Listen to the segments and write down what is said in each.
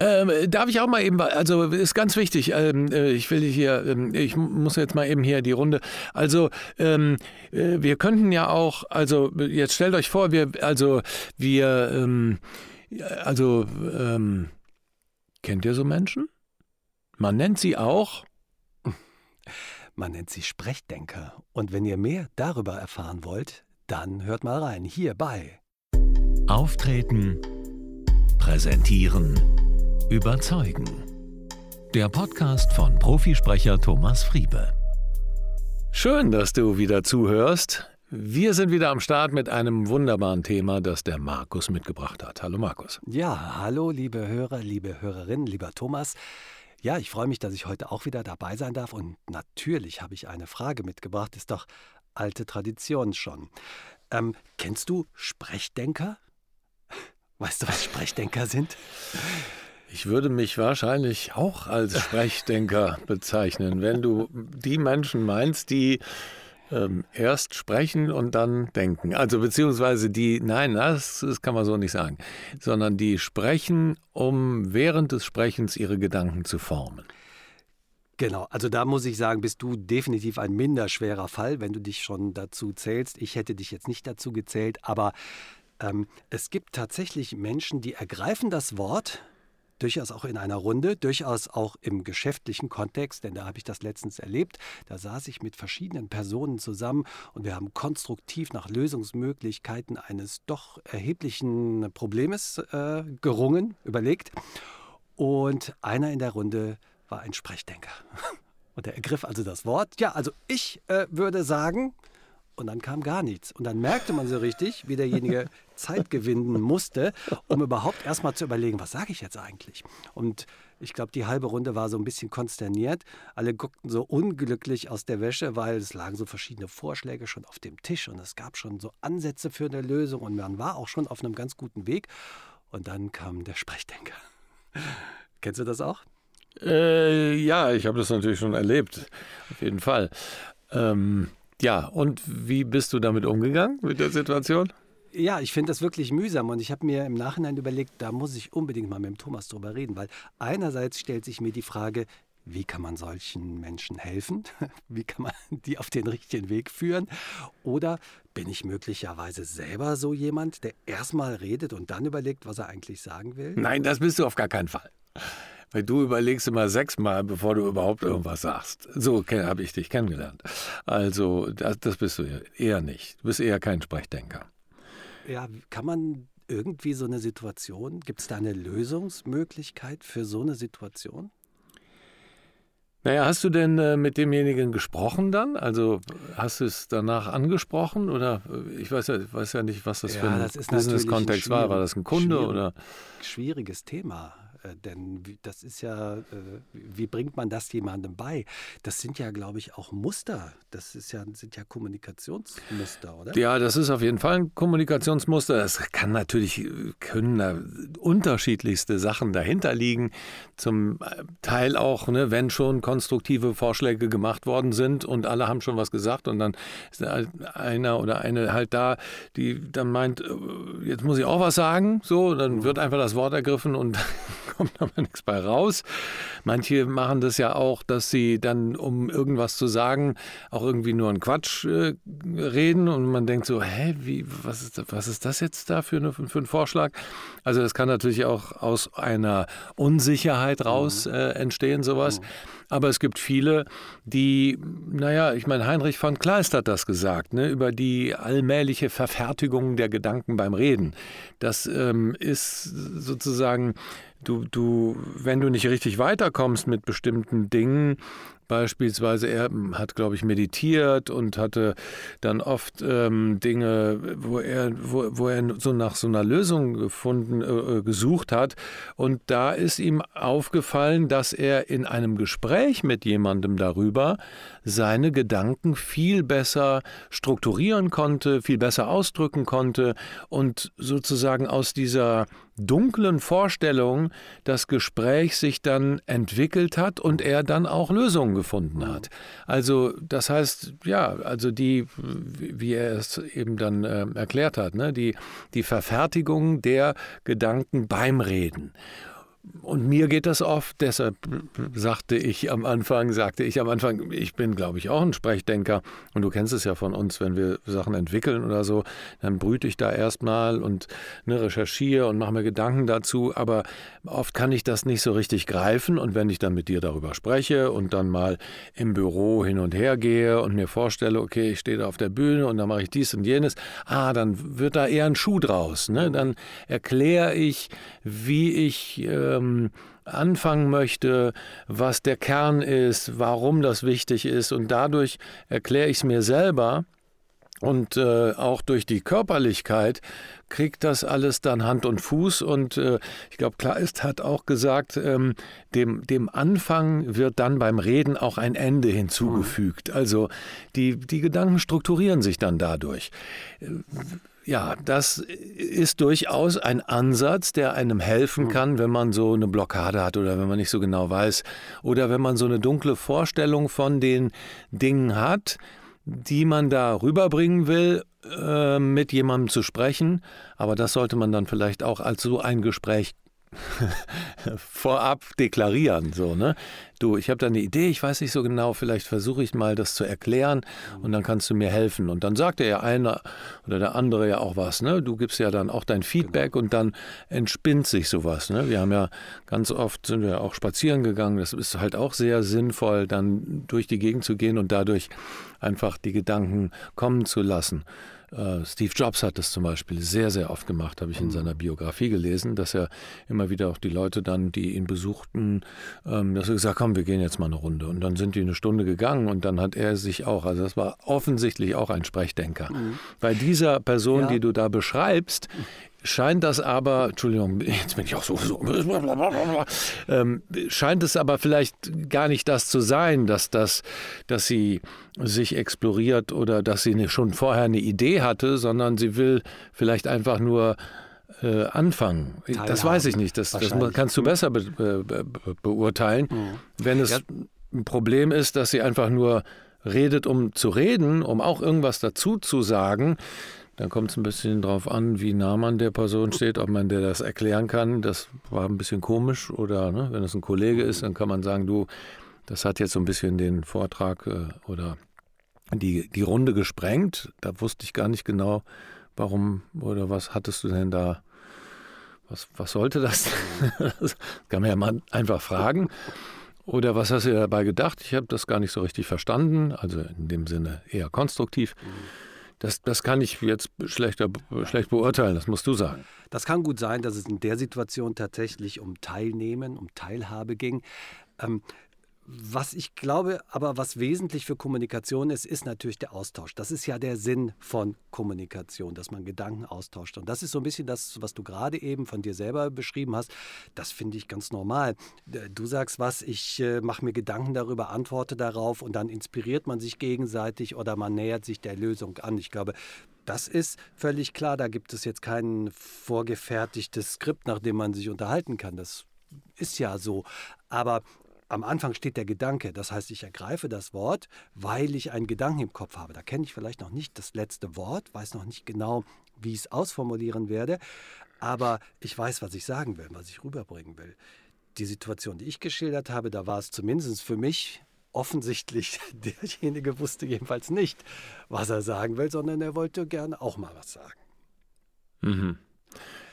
Ähm, darf ich auch mal eben, also ist ganz wichtig, ähm, äh, ich will hier, ähm, ich muss jetzt mal eben hier die Runde, also ähm, äh, wir könnten ja auch, also jetzt stellt euch vor, wir, also wir, ähm, also, ähm, kennt ihr so Menschen? Man nennt sie auch man nennt sie Sprechdenker. Und wenn ihr mehr darüber erfahren wollt, dann hört mal rein hier bei Auftreten, Präsentieren, Überzeugen. Der Podcast von Profisprecher Thomas Friebe. Schön, dass du wieder zuhörst. Wir sind wieder am Start mit einem wunderbaren Thema, das der Markus mitgebracht hat. Hallo Markus. Ja, hallo liebe Hörer, liebe Hörerinnen, lieber Thomas. Ja, ich freue mich, dass ich heute auch wieder dabei sein darf. Und natürlich habe ich eine Frage mitgebracht. Ist doch alte Tradition schon. Ähm, kennst du Sprechdenker? Weißt du, was Sprechdenker sind? Ich würde mich wahrscheinlich auch als Sprechdenker bezeichnen, wenn du die Menschen meinst, die ähm, erst sprechen und dann denken. Also beziehungsweise die, nein, das, das kann man so nicht sagen, sondern die sprechen, um während des Sprechens ihre Gedanken zu formen. Genau, also da muss ich sagen, bist du definitiv ein minder schwerer Fall, wenn du dich schon dazu zählst. Ich hätte dich jetzt nicht dazu gezählt, aber ähm, es gibt tatsächlich Menschen, die ergreifen das Wort, durchaus auch in einer Runde, durchaus auch im geschäftlichen Kontext, denn da habe ich das letztens erlebt. Da saß ich mit verschiedenen Personen zusammen und wir haben konstruktiv nach Lösungsmöglichkeiten eines doch erheblichen Problems äh, gerungen, überlegt. Und einer in der Runde war ein Sprechdenker. Und er ergriff also das Wort. Ja, also ich äh, würde sagen, und dann kam gar nichts. Und dann merkte man so richtig, wie derjenige Zeit gewinnen musste, um überhaupt erstmal zu überlegen, was sage ich jetzt eigentlich? Und ich glaube, die halbe Runde war so ein bisschen konsterniert. Alle guckten so unglücklich aus der Wäsche, weil es lagen so verschiedene Vorschläge schon auf dem Tisch und es gab schon so Ansätze für eine Lösung und man war auch schon auf einem ganz guten Weg. Und dann kam der Sprechdenker. Kennst du das auch? Äh, ja, ich habe das natürlich schon erlebt, auf jeden Fall. Ähm, ja, und wie bist du damit umgegangen, mit der Situation? Ja, ich finde das wirklich mühsam und ich habe mir im Nachhinein überlegt, da muss ich unbedingt mal mit dem Thomas drüber reden, weil einerseits stellt sich mir die Frage, wie kann man solchen Menschen helfen? Wie kann man die auf den richtigen Weg führen? Oder bin ich möglicherweise selber so jemand, der erstmal redet und dann überlegt, was er eigentlich sagen will? Nein, das bist du auf gar keinen Fall. Weil du überlegst immer sechsmal, bevor du überhaupt irgendwas sagst. So habe ich dich kennengelernt. Also, das, das bist du eher nicht. Du bist eher kein Sprechdenker. Ja, kann man irgendwie so eine Situation, gibt es da eine Lösungsmöglichkeit für so eine Situation? Naja, hast du denn äh, mit demjenigen gesprochen dann? Also hast du es danach angesprochen oder äh, ich weiß ja, weiß ja nicht, was das ja, für ein Business-Kontext war. War das ein Kunde schwierig, oder? Schwieriges Thema. Äh, denn das ist ja, äh, wie bringt man das jemandem bei? Das sind ja, glaube ich, auch Muster. Das ist ja, sind ja Kommunikationsmuster, oder? Ja, das ist auf jeden Fall ein Kommunikationsmuster. Es kann natürlich, können da unterschiedlichste Sachen dahinter liegen. Zum Teil auch, ne, wenn schon konstruktive Vorschläge gemacht worden sind und alle haben schon was gesagt und dann ist einer oder eine halt da, die dann meint, äh, jetzt muss ich auch was sagen, so, dann wird einfach das Wort ergriffen und kommt aber nichts bei raus. Manche machen das ja auch, dass sie dann, um irgendwas zu sagen, auch irgendwie nur einen Quatsch äh, reden und man denkt so, hä, wie, was ist, was ist das jetzt da für, eine, für ein Vorschlag? Also das kann natürlich auch aus einer Unsicherheit raus mhm. äh, entstehen, sowas. Mhm. Aber es gibt viele, die, naja, ich meine, Heinrich von Kleist hat das gesagt, ne, über die allmähliche Verfertigung der Gedanken beim Reden. Das ähm, ist sozusagen du, du, wenn du nicht richtig weiterkommst mit bestimmten Dingen, Beispielsweise, er hat, glaube ich, meditiert und hatte dann oft ähm, Dinge, wo er, wo, wo er so nach so einer Lösung gefunden, äh, äh, gesucht hat. Und da ist ihm aufgefallen, dass er in einem Gespräch mit jemandem darüber seine Gedanken viel besser strukturieren konnte, viel besser ausdrücken konnte und sozusagen aus dieser dunklen Vorstellung das Gespräch sich dann entwickelt hat und er dann auch Lösungen gefunden hat. Also das heißt, ja, also die, wie er es eben dann äh, erklärt hat, ne, die, die Verfertigung der Gedanken beim Reden. Und mir geht das oft, deshalb sagte ich am Anfang, sagte ich am Anfang, ich bin, glaube ich, auch ein Sprechdenker. Und du kennst es ja von uns, wenn wir Sachen entwickeln oder so, dann brüte ich da erstmal und ne, recherchiere und mache mir Gedanken dazu. Aber oft kann ich das nicht so richtig greifen. Und wenn ich dann mit dir darüber spreche und dann mal im Büro hin und her gehe und mir vorstelle, okay, ich stehe da auf der Bühne und dann mache ich dies und jenes, ah, dann wird da eher ein Schuh draus. Ne? Dann erkläre ich, wie ich. Ähm, anfangen möchte, was der Kern ist, warum das wichtig ist. Und dadurch erkläre ich es mir selber. Und äh, auch durch die Körperlichkeit kriegt das alles dann Hand und Fuß. Und äh, ich glaube, Kleist hat auch gesagt, ähm, dem, dem Anfang wird dann beim Reden auch ein Ende hinzugefügt. Also die, die Gedanken strukturieren sich dann dadurch. Ja, das ist durchaus ein Ansatz, der einem helfen hm. kann, wenn man so eine Blockade hat oder wenn man nicht so genau weiß oder wenn man so eine dunkle Vorstellung von den Dingen hat, die man da rüberbringen will, äh, mit jemandem zu sprechen. Aber das sollte man dann vielleicht auch als so ein Gespräch vorab deklarieren. So, ne? Du, ich habe da eine Idee, ich weiß nicht so genau, vielleicht versuche ich mal das zu erklären und dann kannst du mir helfen. Und dann sagt der ja einer oder der andere ja auch was. Ne? Du gibst ja dann auch dein Feedback genau. und dann entspinnt sich sowas. Ne? Wir haben ja ganz oft sind wir auch spazieren gegangen. Das ist halt auch sehr sinnvoll, dann durch die Gegend zu gehen und dadurch einfach die Gedanken kommen zu lassen. Äh, Steve Jobs hat das zum Beispiel sehr, sehr oft gemacht, habe ich in mhm. seiner Biografie gelesen, dass er immer wieder auch die Leute dann, die ihn besuchten, ähm, dass er gesagt, komm, wir gehen jetzt mal eine Runde. Und dann sind die eine Stunde gegangen und dann hat er sich auch, also das war offensichtlich auch ein Sprechdenker. Mhm. Bei dieser Person, ja. die du da beschreibst, scheint das aber, Entschuldigung, jetzt bin ich auch so, so ähm, scheint es aber vielleicht gar nicht das zu sein, dass das, dass sie sich exploriert oder dass sie schon vorher eine Idee hatte, sondern sie will vielleicht einfach nur äh, anfangen. Teilhaben. Das weiß ich nicht. Das, das kannst du mhm. besser be, be, beurteilen. Mhm. Wenn es ja. ein Problem ist, dass sie einfach nur redet, um zu reden, um auch irgendwas dazu zu sagen, dann kommt es ein bisschen darauf an, wie nah man der Person steht, ob man der das erklären kann. Das war ein bisschen komisch. Oder ne, wenn es ein Kollege ist, dann kann man sagen, du, das hat jetzt so ein bisschen den Vortrag äh, oder die, die Runde gesprengt. Da wusste ich gar nicht genau, warum oder was hattest du denn da. Was, was sollte das? das kann man ja mal einfach fragen. Oder was hast du dabei gedacht? Ich habe das gar nicht so richtig verstanden. Also in dem Sinne eher konstruktiv. Mhm. Das, das kann ich jetzt schlechter, schlecht beurteilen, das musst du sagen. Das kann gut sein, dass es in der Situation tatsächlich um Teilnehmen, um Teilhabe ging. Ähm, was ich glaube, aber was wesentlich für Kommunikation ist, ist natürlich der Austausch. Das ist ja der Sinn von Kommunikation, dass man Gedanken austauscht. Und das ist so ein bisschen das, was du gerade eben von dir selber beschrieben hast. Das finde ich ganz normal. Du sagst was, ich äh, mache mir Gedanken darüber, antworte darauf und dann inspiriert man sich gegenseitig oder man nähert sich der Lösung an. Ich glaube, das ist völlig klar. Da gibt es jetzt kein vorgefertigtes Skript, nach dem man sich unterhalten kann. Das ist ja so. Aber am Anfang steht der Gedanke. Das heißt, ich ergreife das Wort, weil ich einen Gedanken im Kopf habe. Da kenne ich vielleicht noch nicht das letzte Wort, weiß noch nicht genau, wie ich es ausformulieren werde, aber ich weiß, was ich sagen will, was ich rüberbringen will. Die Situation, die ich geschildert habe, da war es zumindest für mich offensichtlich, derjenige wusste jedenfalls nicht, was er sagen will, sondern er wollte gerne auch mal was sagen. Mhm.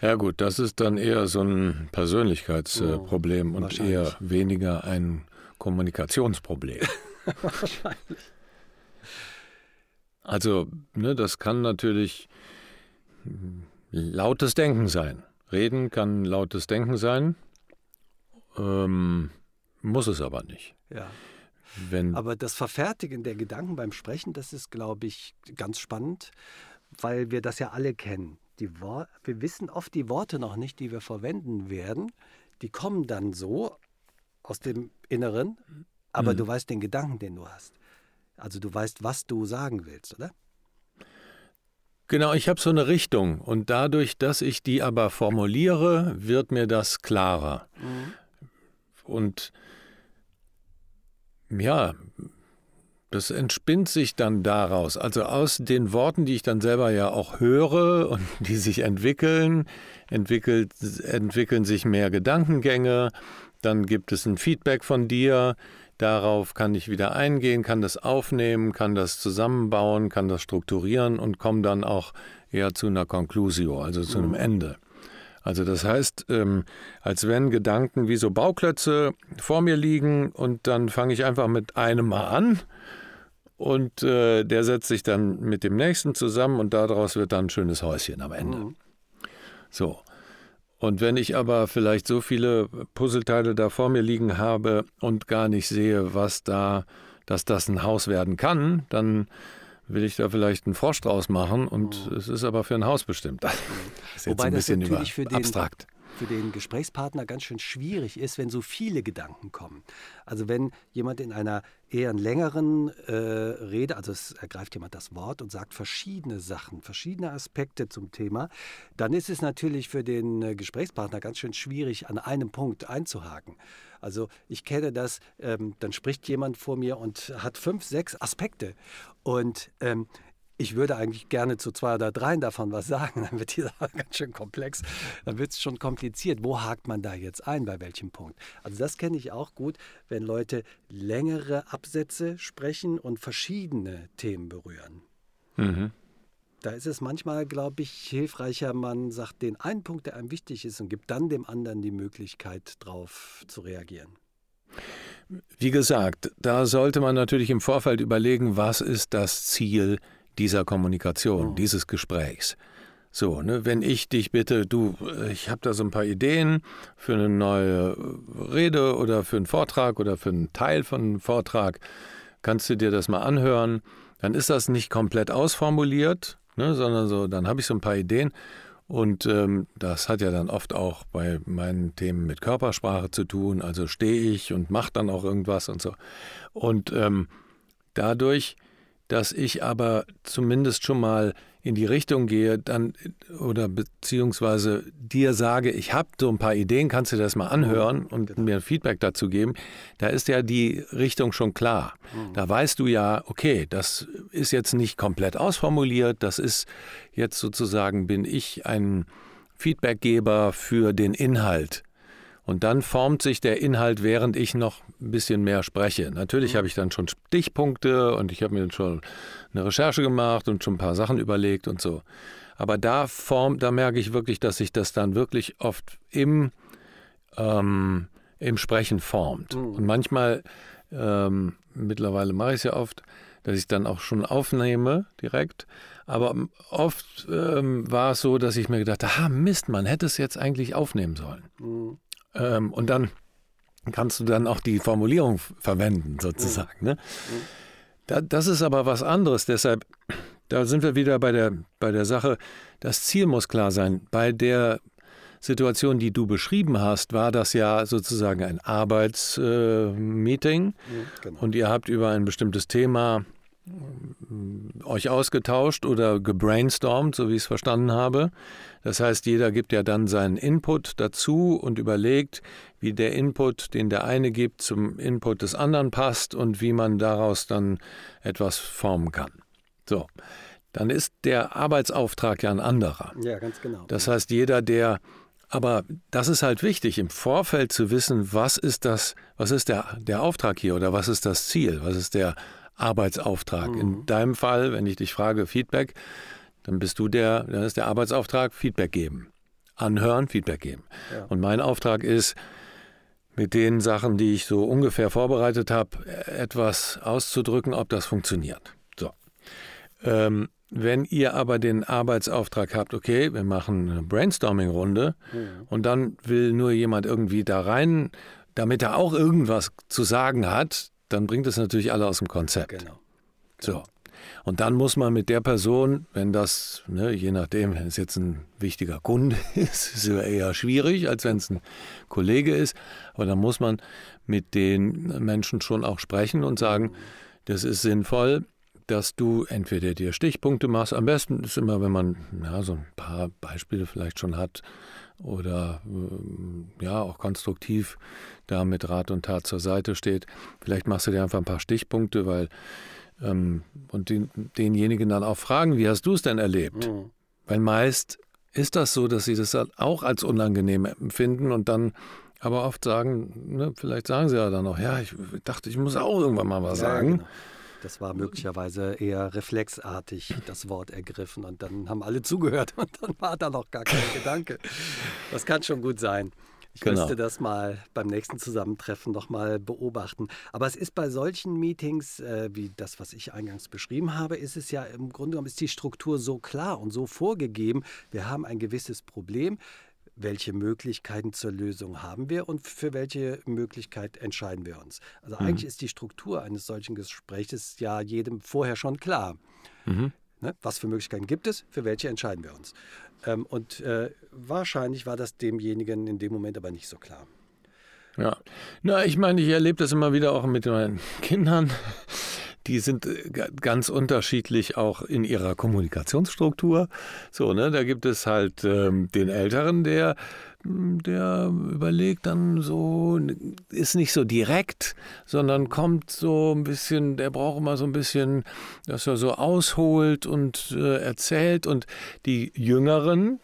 Ja gut, das ist dann eher so ein Persönlichkeitsproblem oh, und eher weniger ein Kommunikationsproblem. wahrscheinlich. Also, ne, das kann natürlich lautes Denken sein. Reden kann lautes Denken sein, ähm, muss es aber nicht. Ja. Wenn aber das Verfertigen der Gedanken beim Sprechen, das ist, glaube ich, ganz spannend, weil wir das ja alle kennen die Wor wir wissen oft die Worte noch nicht, die wir verwenden werden. Die kommen dann so aus dem Inneren, aber mhm. du weißt den Gedanken, den du hast. Also du weißt, was du sagen willst, oder? Genau, ich habe so eine Richtung und dadurch, dass ich die aber formuliere, wird mir das klarer. Mhm. Und ja, Das entspinnt sich dann daraus, also aus den Worten, die ich dann selber ja auch höre und die sich entwickeln, entwickelt, entwickeln sich mehr Gedankengänge, dann gibt es ein Feedback von dir, darauf kann ich wieder eingehen, kann das aufnehmen, kann das zusammenbauen, kann das strukturieren und komme dann auch eher zu einer Conclusio, also zu einem mhm. Ende. Also das heißt, ähm, als wenn Gedanken wie so Bauklötze vor mir liegen und dann fange ich einfach mit einem mal an und äh, der setzt sich dann mit dem nächsten zusammen und daraus wird dann ein schönes Häuschen am Ende. Mhm. So. Und wenn ich aber vielleicht so viele Puzzleteile da vor mir liegen habe und gar nicht sehe, was da, dass das ein Haus werden kann, dann will ich da vielleicht einen Frosch draus machen und mhm. es ist aber für ein Haus bestimmt. Das ist jetzt Wobei ein bisschen natürlich für den, abstrakt für den Gesprächspartner ganz schön schwierig ist, wenn so viele Gedanken kommen. Also wenn jemand in einer eher längeren äh, Rede, also es ergreift jemand das Wort und sagt verschiedene Sachen, verschiedene Aspekte zum Thema, dann ist es natürlich für den äh, Gesprächspartner ganz schön schwierig, an einem Punkt einzuhaken. Also ich kenne das, ähm, dann spricht jemand vor mir und hat fünf, sechs Aspekte. Und ähm, ich würde eigentlich gerne zu zwei oder dreien davon was sagen, dann wird die Sache ganz schön komplex, dann wird es schon kompliziert. Wo hakt man da jetzt ein, bei welchem Punkt? Also das kenne ich auch gut, wenn Leute längere Absätze sprechen und verschiedene Themen berühren. Mhm. Da ist es manchmal, glaube ich, hilfreicher, man sagt den einen Punkt, der einem wichtig ist und gibt dann dem anderen die Möglichkeit, darauf zu reagieren. Wie gesagt, da sollte man natürlich im Vorfeld überlegen, was ist das Ziel dieser Kommunikation, oh. dieses Gesprächs. So, ne, wenn ich dich bitte, du, ich habe da so ein paar Ideen für eine neue Rede oder für einen Vortrag oder für einen Teil von einem Vortrag, kannst du dir das mal anhören, dann ist das nicht komplett ausformuliert, ne, sondern so, dann habe ich so ein paar Ideen und ähm, das hat ja dann oft auch bei meinen Themen mit Körpersprache zu tun, also stehe ich und mache dann auch irgendwas und so. Und ähm, dadurch dass ich aber zumindest schon mal in die Richtung gehe, dann oder beziehungsweise dir sage, ich habe so ein paar Ideen, kannst du das mal anhören und genau. mir Feedback dazu geben, da ist ja die Richtung schon klar. Mhm. Da weißt du ja, okay, das ist jetzt nicht komplett ausformuliert, das ist jetzt sozusagen, bin ich ein Feedbackgeber für den Inhalt und dann formt sich der Inhalt, während ich noch ein bisschen mehr spreche. Natürlich mhm. habe ich dann schon Stichpunkte und ich habe mir schon eine Recherche gemacht und schon ein paar Sachen überlegt und so. Aber da formt, da merke ich wirklich, dass sich das dann wirklich oft im, ähm, im Sprechen formt. Mhm. Und manchmal, ähm, mittlerweile mache ich es ja oft, dass ich dann auch schon aufnehme direkt. Aber oft ähm, war es so, dass ich mir gedacht habe, ah Mist, man hätte es jetzt eigentlich aufnehmen sollen. Mhm. Ähm, und dann kannst du dann auch die Formulierung verwenden, sozusagen. Ne? Da, das ist aber was anderes. Deshalb, da sind wir wieder bei der, bei der Sache, das Ziel muss klar sein. Bei der Situation, die du beschrieben hast, war das ja sozusagen ein Arbeitsmeeting äh, genau. und ihr habt über ein bestimmtes Thema euch ausgetauscht oder gebrainstormt, so wie ich es verstanden habe. Das heißt, jeder gibt ja dann seinen Input dazu und überlegt, wie der Input, den der eine gibt, zum Input des anderen passt und wie man daraus dann etwas formen kann. So, dann ist der Arbeitsauftrag ja ein anderer. Ja, ganz genau. Das heißt, jeder, der aber das ist halt wichtig, im Vorfeld zu wissen, was ist das, was ist der, der Auftrag hier oder was ist das Ziel, was ist der Arbeitsauftrag. Mhm. In deinem Fall, wenn ich dich frage, Feedback, dann bist du der, dann ist der Arbeitsauftrag Feedback geben. Anhören, Feedback geben. Ja. Und mein Auftrag ist, mit den Sachen, die ich so ungefähr vorbereitet habe, etwas auszudrücken, ob das funktioniert. So. Ähm, wenn ihr aber den Arbeitsauftrag habt, okay, wir machen eine Brainstorming-Runde mhm. und dann will nur jemand irgendwie da rein, damit er auch irgendwas zu sagen hat, dann bringt es natürlich alle aus dem Konzept. Genau. So. Und dann muss man mit der Person, wenn das, ne, je nachdem, wenn es jetzt ein wichtiger Kunde ist, ist es eher schwierig, als wenn es ein Kollege ist. Aber dann muss man mit den Menschen schon auch sprechen und sagen, das ist sinnvoll, dass du entweder dir Stichpunkte machst. Am besten ist immer, wenn man ja, so ein paar Beispiele vielleicht schon hat oder äh, ja auch konstruktiv da mit Rat und Tat zur Seite steht. Vielleicht machst du dir einfach ein paar Stichpunkte, weil ähm, und den, denjenigen dann auch fragen, wie hast du es denn erlebt? Mhm. Weil meist ist das so, dass sie das auch als unangenehm empfinden und dann aber oft sagen, ne, vielleicht sagen sie ja dann noch, ja, ich dachte, ich muss auch irgendwann mal was sagen. Ja, genau. Das war möglicherweise eher reflexartig das Wort ergriffen und dann haben alle zugehört und dann war da noch gar kein Gedanke. Das kann schon gut sein. Ich genau. müsste das mal beim nächsten Zusammentreffen nochmal beobachten. Aber es ist bei solchen Meetings, äh, wie das, was ich eingangs beschrieben habe, ist es ja im Grunde genommen ist die Struktur so klar und so vorgegeben. Wir haben ein gewisses Problem welche Möglichkeiten zur Lösung haben wir und für welche Möglichkeit entscheiden wir uns. Also mhm. eigentlich ist die Struktur eines solchen Gesprächs ja jedem vorher schon klar. Mhm. Ne? Was für Möglichkeiten gibt es, für welche entscheiden wir uns. Ähm, und äh, wahrscheinlich war das demjenigen in dem Moment aber nicht so klar. Ja, na, ich meine, ich erlebe das immer wieder auch mit meinen Kindern die sind äh, ganz unterschiedlich auch in ihrer Kommunikationsstruktur. So, ne, da gibt es halt ähm, den Älteren, der hm, der überlegt dann so, ist nicht so direkt, sondern kommt so ein bisschen, der braucht immer so ein bisschen, dass er so ausholt und äh, erzählt. Und die Jüngeren,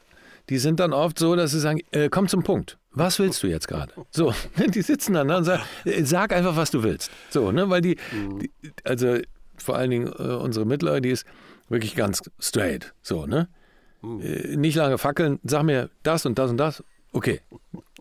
die sind dann oft so, dass sie sagen, äh, komm zum Punkt. Was willst du jetzt gerade? So, die sitzen dann da und sagen, äh, sag einfach, was du willst. So, ne, weil die, mhm. die also vor allen Dingen äh, unsere Mittlere, die ist wirklich ganz straight. So, ne? Mhm. Äh, nicht lange fackeln, sag mir das und das und das. Okay.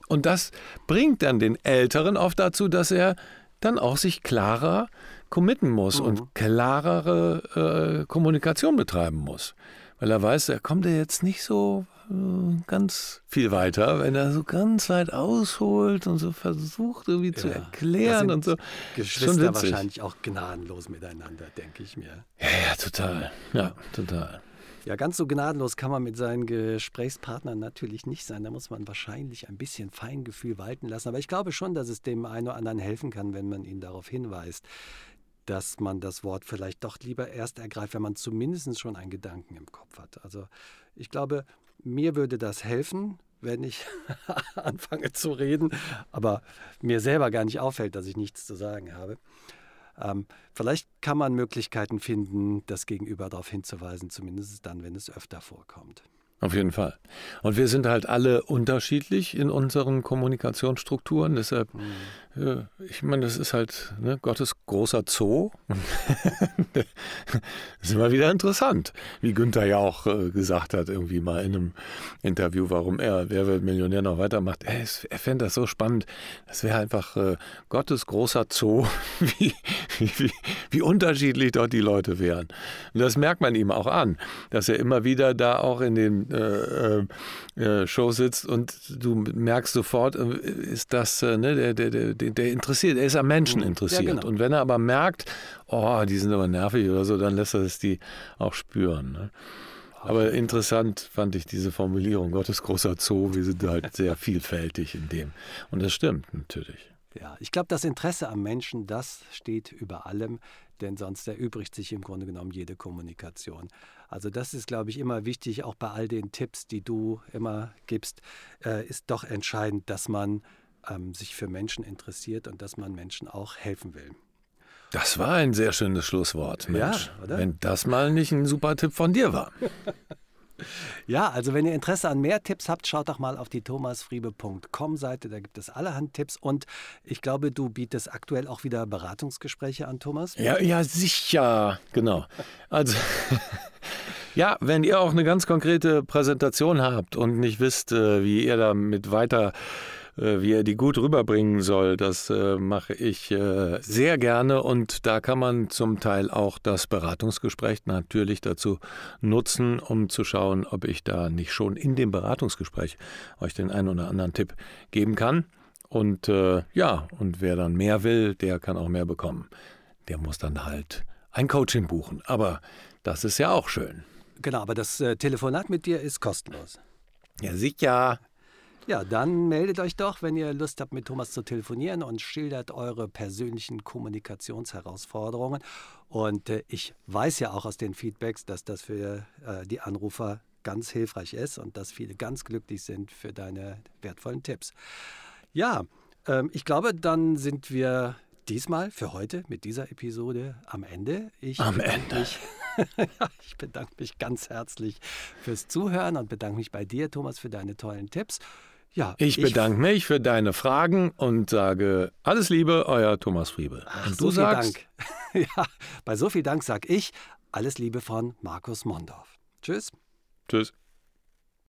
Und das bringt dann den Älteren oft dazu, dass er dann auch sich klarer committen muss mhm. und klarere äh, Kommunikation betreiben muss. Weil er weiß, er kommt ja jetzt nicht so äh, ganz viel weiter, wenn er so ganz weit ausholt und so versucht irgendwie ja, zu erklären und so. Geschwister wahrscheinlich auch gnadenlos miteinander, denke ich mir. Ja, ja, total. Ja, total. Ja, ganz so gnadenlos kann man mit seinen Gesprächspartnern natürlich nicht sein. Da muss man wahrscheinlich ein bisschen Feingefühl walten lassen. Aber ich glaube schon, dass es dem einen oder anderen helfen kann, wenn man ihn darauf hinweist, dass man das Wort vielleicht doch lieber erst ergreift, wenn man zumindest schon einen Gedanken im Kopf hat. Also ich glaube, mir würde das helfen, wenn ich anfange zu reden, aber mir selber gar nicht auffällt, dass ich nichts zu sagen habe. Ähm, vielleicht kann man Möglichkeiten finden, das Gegenüber darauf hinzuweisen, zumindest dann, wenn es öfter vorkommt. Auf jeden Fall. Und wir sind halt alle unterschiedlich in unseren Kommunikationsstrukturen. Deshalb, mhm. Äh, ich meine, das ist halt ne, Gottes großer Zoo. das ist immer wieder interessant, wie Günther ja auch äh, gesagt hat, irgendwie mal in einem Interview, warum er Wer wird Millionär noch weitermacht. Er, er fände das so spannend. Das wäre einfach äh, Gottes großer Zoo, wie, wie, wie unterschiedlich dort die Leute wären. Und das merkt man ihm auch an, dass er immer wieder da auch in den äh, äh, Show sitzt und du merkst sofort, äh, ist das, äh, ne, der, der, der, der interessiert, er ist am Menschen mhm. interessiert. Ja, genau. Und wenn er aber merkt, oh, die sind aber nervig oder so, dann lässt er es die auch spüren. Ne? Aber interessant fand ich diese Formulierung, Gottes großer Zoo, wir sind halt sehr vielfältig in dem. Und das stimmt natürlich. Ja, ich glaube, das Interesse am Menschen, das steht über allem, denn sonst erübrigt sich im Grunde genommen jede Kommunikation. Also das ist, glaube ich, immer wichtig, auch bei all den Tipps, die du immer gibst, äh, ist doch entscheidend, dass man ähm, sich für Menschen interessiert und dass man Menschen auch helfen will. Das war ein sehr schönes Schlusswort, Mensch. Ja? Wenn das mal nicht ein super Tipp von dir war. Ja, also wenn ihr Interesse an mehr Tipps habt, schaut doch mal auf die thomasfriebe.com-Seite. Da gibt es allerhand Tipps. Und ich glaube, du bietest aktuell auch wieder Beratungsgespräche an, Thomas. Ja, ja, sicher. Genau. Also. Ja, wenn ihr auch eine ganz konkrete Präsentation habt und nicht wisst, äh, wie ihr damit weiter wie er die gut rüberbringen soll, das äh, mache ich äh, sehr gerne und da kann man zum Teil auch das Beratungsgespräch natürlich dazu nutzen, um zu schauen, ob ich da nicht schon in dem Beratungsgespräch euch den einen oder anderen Tipp geben kann. Und äh, ja, und wer dann mehr will, der kann auch mehr bekommen. Der muss dann halt ein Coaching buchen. Aber das ist ja auch schön. Genau, aber das äh, Telefonat mit dir ist kostenlos. Ja, sicher. Ja, dann meldet euch doch, wenn ihr Lust habt, mit Thomas zu telefonieren und schildert eure persönlichen Kommunikationsherausforderungen. Und äh, ich weiß ja auch aus den Feedbacks, dass das für äh, die Anrufer ganz hilfreich ist und dass viele ganz glücklich sind für deine wertvollen Tipps. Ja, ähm, ich glaube, dann sind wir diesmal für heute mit dieser Episode am Ende. Ich am Ende. Mich, ich bedanke mich ganz herzlich fürs Zuhören und bedanke mich bei dir, Thomas, für deine tollen Tipps. Ja, ich, ich bedanke mich für deine Fragen und sage alles Liebe, euer Thomas Friebe. Ach, und du so sagst, Dank. ja, bei so viel Dank sage ich alles Liebe von Markus Mondorf. Tschüss. Tschüss.